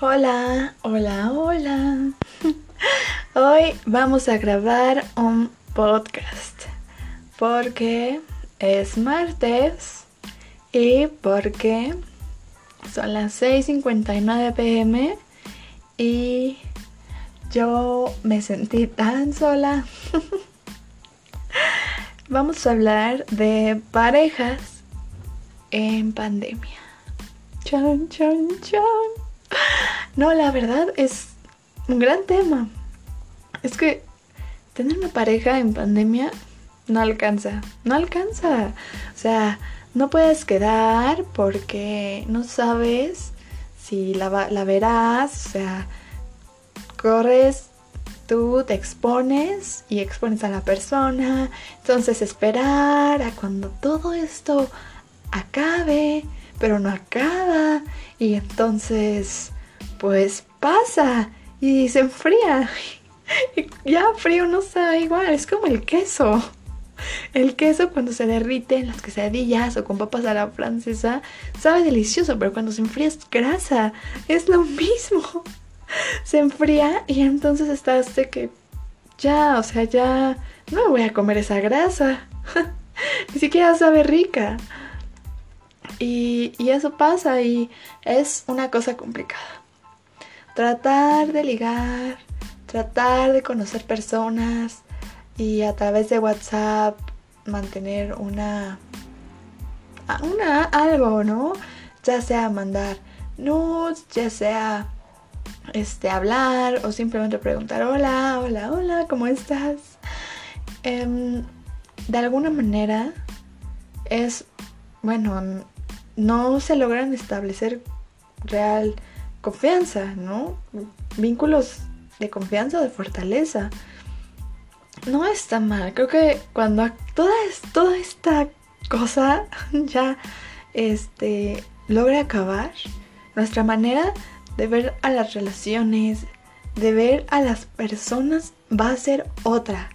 Hola, hola, hola. Hoy vamos a grabar un podcast porque es martes y porque son las 6.59 pm y yo me sentí tan sola. vamos a hablar de parejas en pandemia. Chan, chan, chan. No, la verdad es un gran tema. Es que tener una pareja en pandemia no alcanza. No alcanza. O sea, no puedes quedar porque no sabes si la, verás. O sea, corres, tú te expones y expones a la persona. Entonces esperar a cuando todo esto acabe, pero no acaba. Y entonces pues pasa y se enfría. Ya frío no sabe igual, es como el queso. El queso cuando se derrite en las quesadillas o con papas a la francesa sabe delicioso, pero cuando se enfría es grasa. Es lo mismo. Se enfría y entonces estás de que ya, o sea, ya no me voy a comer esa grasa. Ni siquiera sabe rica. Y, eso pasa y es una cosa complicada tratar de ligar, tratar de conocer personas y a través de WhatsApp mantener una una algo, ¿no? Ya sea mandar nudes, ya sea este hablar o simplemente preguntar hola, hola, hola, ¿cómo estás? Em, de alguna manera es bueno, no se logran establecer real confianza, ¿no? Vínculos de confianza, de fortaleza. No está mal. Creo que cuando toda, esta cosa ya este, logre acabar, nuestra manera de ver a las relaciones, de ver a las personas va a ser otra.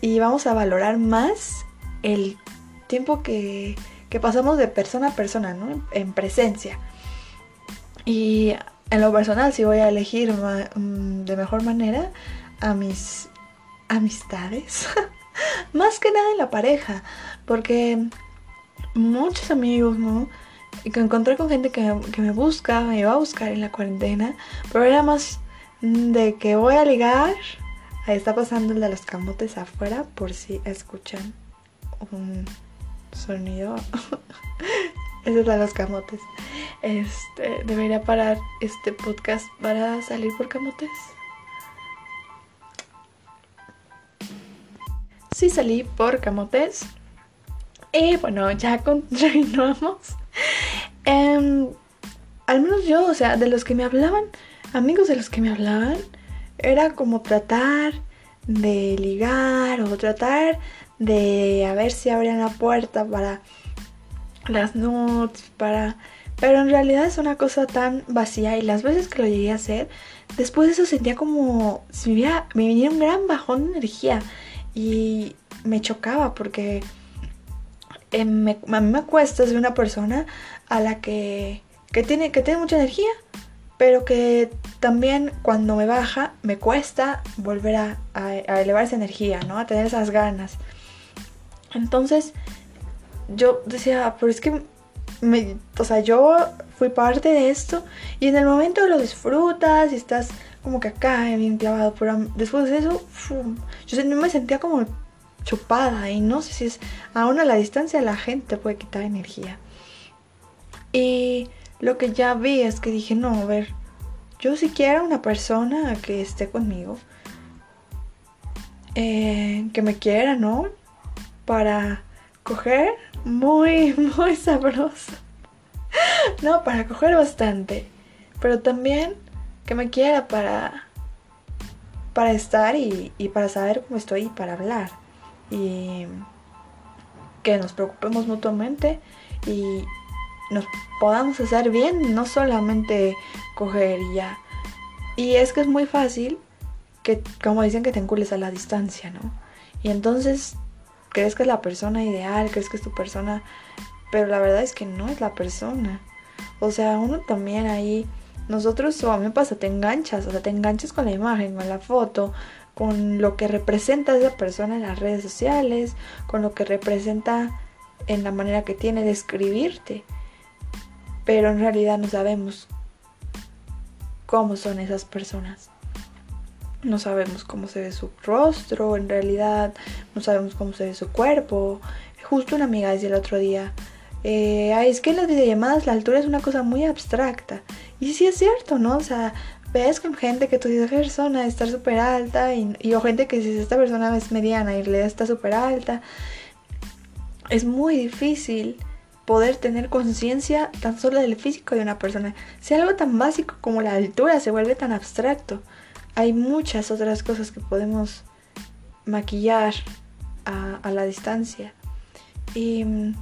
Y vamos a valorar más el tiempo que, que pasamos de persona a persona, ¿no? En presencia. Y en lo personal, si voy a elegir mm, de mejor manera a mis amistades, más que nada en la pareja, porque muchos amigos, ¿no? que encontré con gente que, me busca, me iba a buscar en la cuarentena, pero era más de que voy a ligar. Ahí está pasando el de los camotes afuera, por si escuchan un sonido. Ese es de los camotes. Este, debería parar este podcast para salir por camotes. Sí salí por camotes. Y bueno, ya continuamos. Em, al menos yo, o sea, de los que me hablaban, amigos de los que me hablaban, era como tratar de ligar o tratar de a ver si abrían la puerta para las nudes, para pero en realidad es una cosa tan vacía y las veces que lo llegué a hacer, después de eso sentía como si me, me viniera un gran bajón de energía y me chocaba porque eh, a mí me cuesta ser una persona a la que, que, tiene, que tiene mucha energía, pero que también cuando me baja me cuesta volver a, a, a elevar esa energía, ¿no? A tener esas ganas. Entonces yo decía, pero es que o sea, yo fui parte de esto y en el momento lo disfrutas y estás como que acá bien clavado, pero después de eso, yo me sentía como chupada y no sé si es aún a la distancia la gente puede quitar energía. Y lo que ya vi es que dije, no, a ver, yo si quiero una persona que esté conmigo, eh, que me quiera, ¿no? Para coger muy, muy sabroso. No, para coger bastante. Pero también que me quiera para, para estar y, y para saber cómo estoy y para hablar. Y que nos preocupemos mutuamente y nos podamos hacer bien, no solamente coger y ya. Y es que es muy fácil que, como dicen, que te encules a la distancia, ¿no? Y entonces crees que es la persona ideal, crees que es tu persona, pero la verdad es que no es la persona. O sea, uno también ahí nosotros, o a mí me pasa, te enganchas, o sea, te enganchas con la imagen, con la foto, con lo que representa esa persona en las redes sociales, con lo que representa en la manera que tiene de escribirte. Pero en realidad no sabemos cómo son esas personas. No sabemos cómo se ve su rostro, en realidad no sabemos cómo se ve su cuerpo. Justo una amiga decía el otro día, eh, es que en las videollamadas la altura es una cosa muy abstracta. Y sí es cierto, ¿no? O sea, ves con gente que tú dices, esa persona está súper alta y, o gente que si esta persona es mediana y le está súper alta. Es muy difícil poder tener conciencia tan solo del físico de una persona. Si algo tan básico como la altura se vuelve tan abstracto, hay muchas otras cosas que podemos maquillar a, a la distancia. Y mm,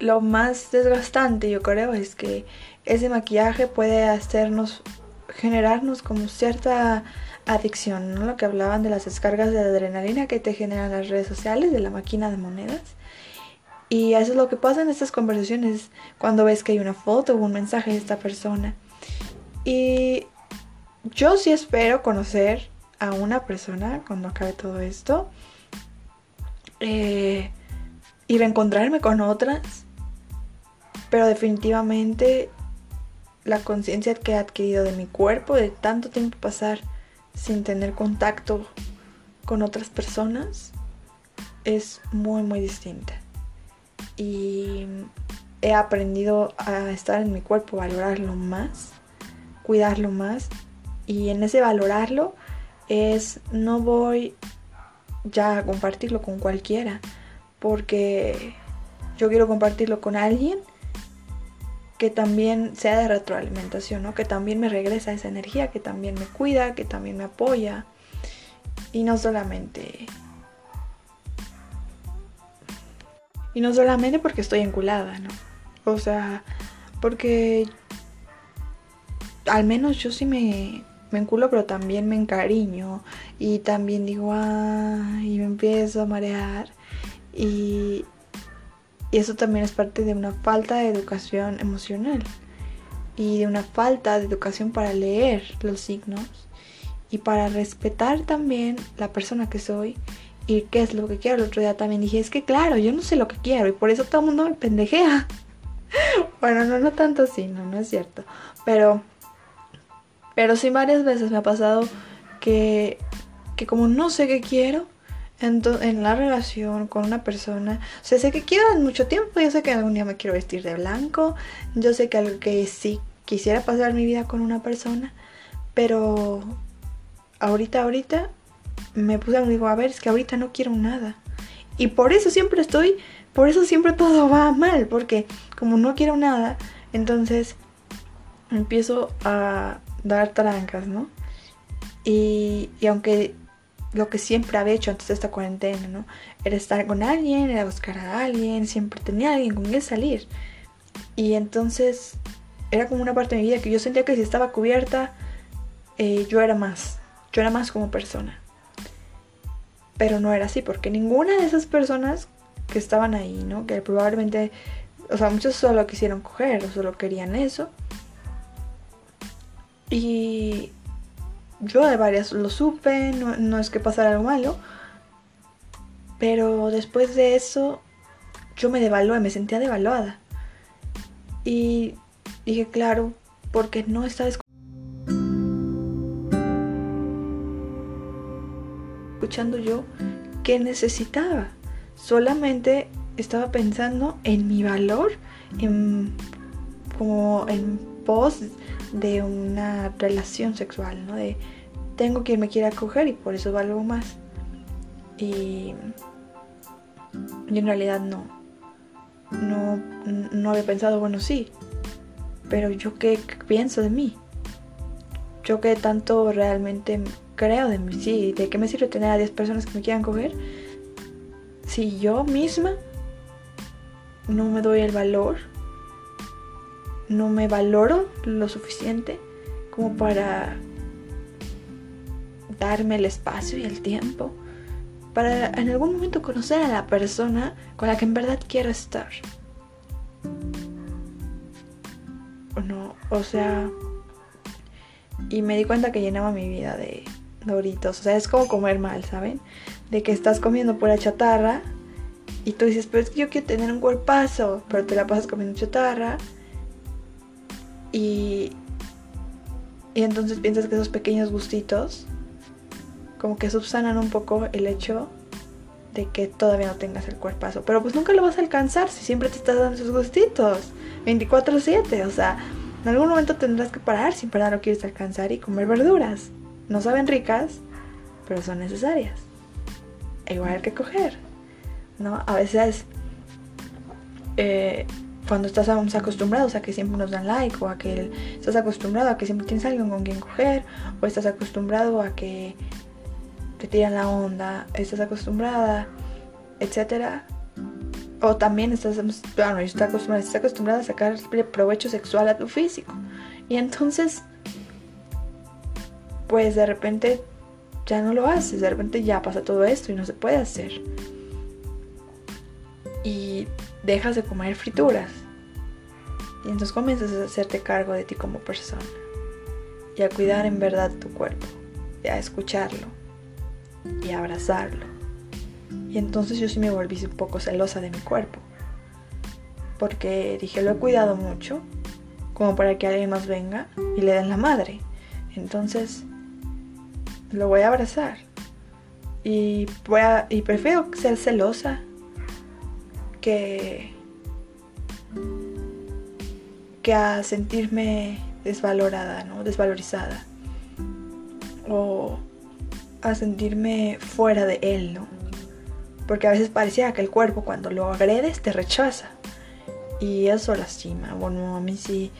lo más desgastante yo creo es que ese maquillaje puede hacernos, generarnos como cierta adicción, ¿no? Lo que hablaban de las descargas de adrenalina que te generan las redes sociales, de la máquina de monedas. Y eso es lo que pasa en estas conversaciones cuando ves que hay una foto o un mensaje de esta persona. Y yo sí espero conocer a una persona cuando acabe todo esto. Eh, y reencontrarme con otras. Pero definitivamente la conciencia que he adquirido de mi cuerpo, de tanto tiempo pasar sin tener contacto con otras personas, es muy, muy distinta y he aprendido a estar en mi cuerpo, valorarlo más, cuidarlo más y en ese valorarlo es no voy ya a compartirlo con cualquiera porque yo quiero compartirlo con alguien que también sea de retroalimentación, ¿no? que también me regresa esa energía, que también me cuida, que también me apoya y no solamente Y no solamente porque estoy enculada, ¿no? O sea, porque al menos yo sí me, me enculo, pero también me encariño. Y también digo, ah, y me empiezo a marear. Y, y eso también es parte de una falta de educación emocional. Y de una falta de educación para leer los signos. Y para respetar también la persona que soy y qué es lo que quiero. El otro día también dije, es que claro, yo no sé lo que quiero y por eso todo el mundo me pendejea. bueno, no, no tanto así, no, no es cierto. Pero, pero sí varias veces me ha pasado que, que como no sé qué quiero en, en la relación con una persona, o sé que quiero en mucho tiempo, yo sé que algún día me quiero vestir de blanco, yo sé que algo que sí quisiera pasar mi vida con una persona, pero ahorita, ahorita me puse a digo, a ver, es que ahorita no quiero nada. Y por eso siempre estoy, por eso siempre todo va mal, porque como no quiero nada, entonces empiezo a dar trancas, ¿no? Y, y aunque lo que siempre había hecho antes de esta cuarentena, ¿no? Era estar con alguien, era buscar a alguien, siempre tenía alguien con quien salir. Y entonces era como una parte de mi vida que yo sentía que si estaba cubierta, eh, yo era más, yo era más como persona. Pero no era así, porque ninguna de esas personas que estaban ahí, ¿no? Que probablemente, o sea, muchos solo quisieron coger o solo querían eso. Y yo de varias lo supe, no, es que pasara algo malo. Pero después de eso, yo me devalué, me sentía devaluada. Y dije, claro, porque no estaba escuchando yo qué necesitaba. Solamente estaba pensando en mi valor, en, como en pos de una relación sexual, ¿no? De tengo quien me quiera coger y por eso valgo más. Y, y en realidad no. No, no había pensado, bueno, sí, pero yo qué pienso de mí. Yo qué tanto realmente creo de mí, sí, ¿de qué me sirve tener a 10 personas que me quieran coger? Si yo misma no me doy el valor, no me valoro lo suficiente como para darme el espacio y el tiempo para en algún momento conocer a la persona con la que en verdad quiero estar. O no, o sea, Y me di cuenta que llenaba mi vida de doritos. O sea, es como comer mal, ¿saben? De que estás comiendo pura chatarra y tú dices, pero es que yo quiero tener un cuerpazo, pero te la pasas comiendo chatarra. Y, y entonces piensas que esos pequeños gustitos como que subsanan un poco el hecho de que todavía no tengas el cuerpazo. Pero pues nunca lo vas a alcanzar si siempre te estás dando esos gustitos. 24/7, o sea, en algún momento tendrás que parar si para lo quieres alcanzar y comer verduras. No saben ricas, pero son necesarias. E igual hay que coger, ¿no? A veces eh, cuando estás acostumbrado a que siempre nos dan like o a que estás acostumbrado a que siempre tienes alguien con quien coger o estás acostumbrado a que te tiran la onda, estás acostumbrada, etcétera. O también estás, bueno, estás acostumbrada, estás acostumbrada a sacar provecho sexual a tu físico. Y entonces, pues de repente ya no lo haces, de repente ya pasa todo esto y no se puede hacer. Y dejas de comer frituras. Y entonces comienzas a hacerte cargo de ti como persona. Y a cuidar en verdad tu cuerpo. Y a escucharlo y abrazarlo. Y entonces yo sí me volví un poco celosa de mi cuerpo. Porque dije, lo he cuidado mucho, como para que alguien más venga y le den la madre. Entonces, lo voy a abrazar. Y, voy a, y prefiero ser celosa que, que a sentirme desvalorada, ¿no? Desvalorizada. O a sentirme fuera de él, ¿no? Porque a veces parecía que el cuerpo cuando lo agredes te rechaza. Y eso lastima. Bueno, a mí sí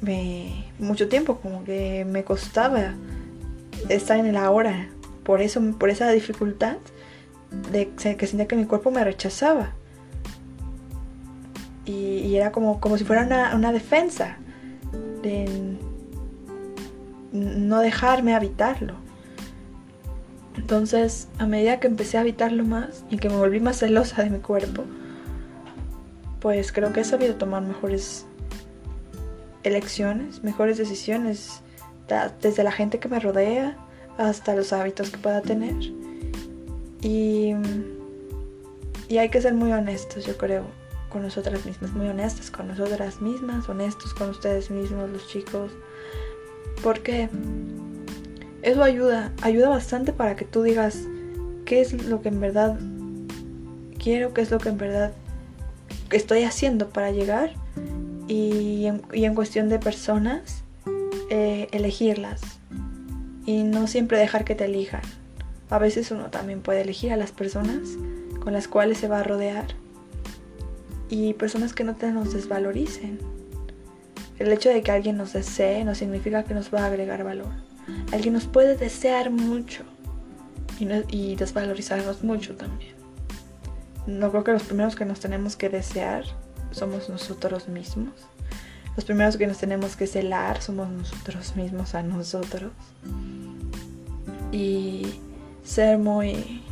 me mucho tiempo como que me costaba estar en el ahora. Por eso, por esa dificultad de que sentía que mi cuerpo me rechazaba. Y, era como, como si fuera una, una defensa de no dejarme habitarlo. Entonces, a medida que empecé a habitarlo más y que me volví más celosa de mi cuerpo, pues creo que he sabido tomar mejores elecciones, mejores decisiones, desde la gente que me rodea hasta los hábitos que pueda tener. Y, y hay que ser muy honestos, yo creo, con nosotras mismas, muy honestas con nosotras mismas, honestos con ustedes mismos, los chicos. Porque eso ayuda, ayuda bastante para que tú digas qué es lo que en verdad quiero, qué es lo que en verdad estoy haciendo para llegar y en, cuestión de personas, eh, elegirlas y no siempre dejar que te elijan. A veces uno también puede elegir a las personas con las cuales se va a rodear y personas que no te nos desvaloricen. El hecho de que alguien nos desee no significa que nos va a agregar valor. Alguien nos puede desear mucho y, desvalorizarnos mucho también. No creo que los primeros que nos tenemos que desear somos nosotros mismos. Los primeros que nos tenemos que celar somos nosotros mismos a nosotros. Y ser muy.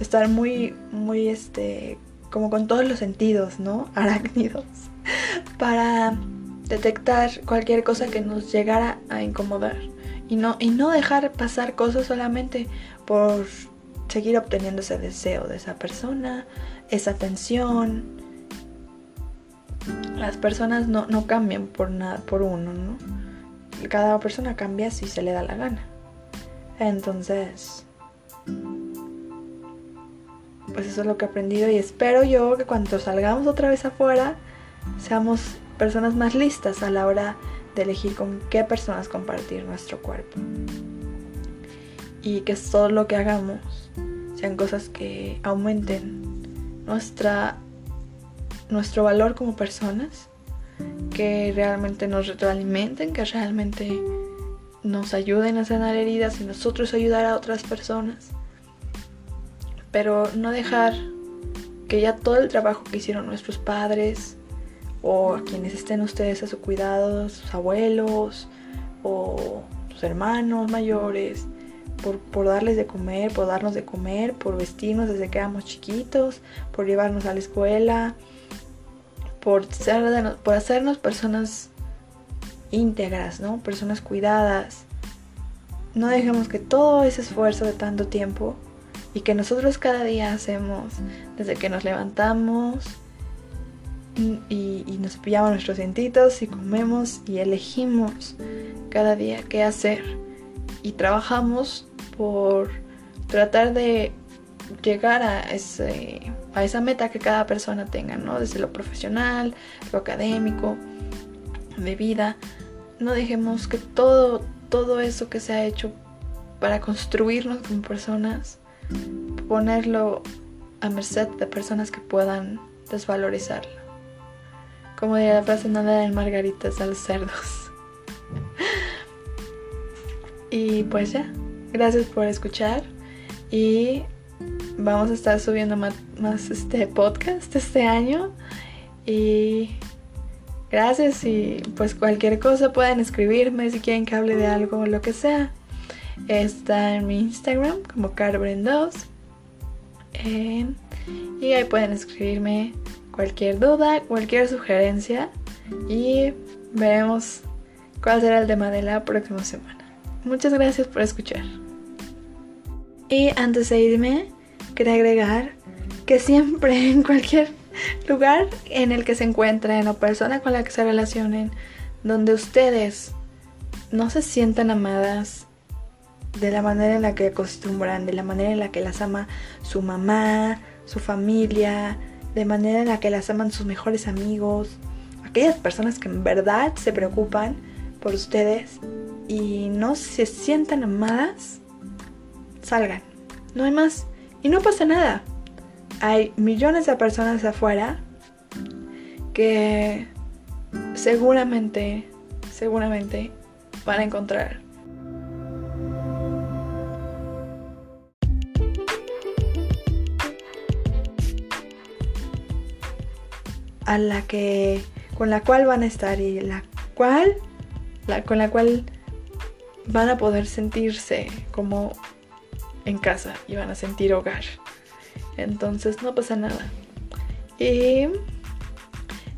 estar muy, muy este. Como con todos los sentidos, ¿no? Arácnidos. Para detectar cualquier cosa que nos llegara a incomodar y no, y no dejar pasar cosas solamente por seguir obteniendo ese deseo de esa persona, esa atención. Las personas no, no cambian por nada, por uno, ¿no? Cada persona cambia si se le da la gana. Entonces, pues eso es lo que he aprendido y espero yo que cuando salgamos otra vez afuera seamos personas más listas a la hora de elegir con qué personas compartir nuestro cuerpo. Y que todo lo que hagamos sean cosas que aumenten nuestra, nuestro valor como personas, que realmente nos retroalimenten, que realmente nos ayuden a sanar heridas y nosotros ayudar a otras personas. Pero no dejar que ya todo el trabajo que hicieron nuestros padres, o quienes estén ustedes a su cuidado, sus abuelos o sus hermanos mayores, por, darles de comer, por darnos de comer, por vestirnos desde que éramos chiquitos, por llevarnos a la escuela, por, ser por hacernos personas íntegras, ¿no? Personas cuidadas. No dejemos que todo ese esfuerzo de tanto tiempo y que nosotros cada día hacemos, desde que nos levantamos y, nos pillamos nuestros dientitos y comemos y elegimos cada día qué hacer y trabajamos por tratar de llegar a, ese, a esa meta que cada persona tenga, ¿no? Desde lo profesional, lo académico, de vida. No dejemos que todo, todo eso que se ha hecho para construirnos como personas, ponerlo a merced de personas que puedan desvalorizarlo. Como diría la frase, de margaritas a los cerdos. y pues ya, gracias por escuchar y vamos a estar subiendo más, este podcast este año y gracias y pues cualquier cosa pueden escribirme si quieren que hable de algo o lo que sea está en mi Instagram como Carbren2 y ahí pueden escribirme cualquier duda cualquier sugerencia. Y veremos cuál será el tema de la próxima semana. Muchas gracias por escuchar. Y antes de irme quería agregar que siempre en cualquier lugar en el que se encuentren o persona con la que se relacionen, donde ustedes no se sientan amadas de la manera en la que acostumbran, de la manera en la que las ama su mamá, su familia, de manera en la que las aman sus mejores amigos, aquellas personas que en verdad se preocupan por ustedes y no se sientan amadas, salgan. No hay más. Y no pasa nada. Hay millones de personas afuera que seguramente, seguramente van a encontrar a la que con la cual van a estar y la cual la, con la cual van a poder sentirse como en casa y van a sentir hogar. Entonces no pasa nada. Y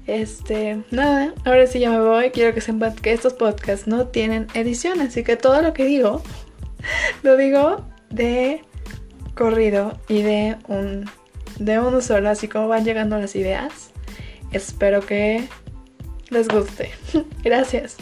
este, nada, ahora sí ya me voy. Quiero que sepan que estos podcasts no tienen edición, así que todo lo que digo lo digo de corrido y de un de uno solo, así como van llegando las ideas. Espero que les guste. Gracias.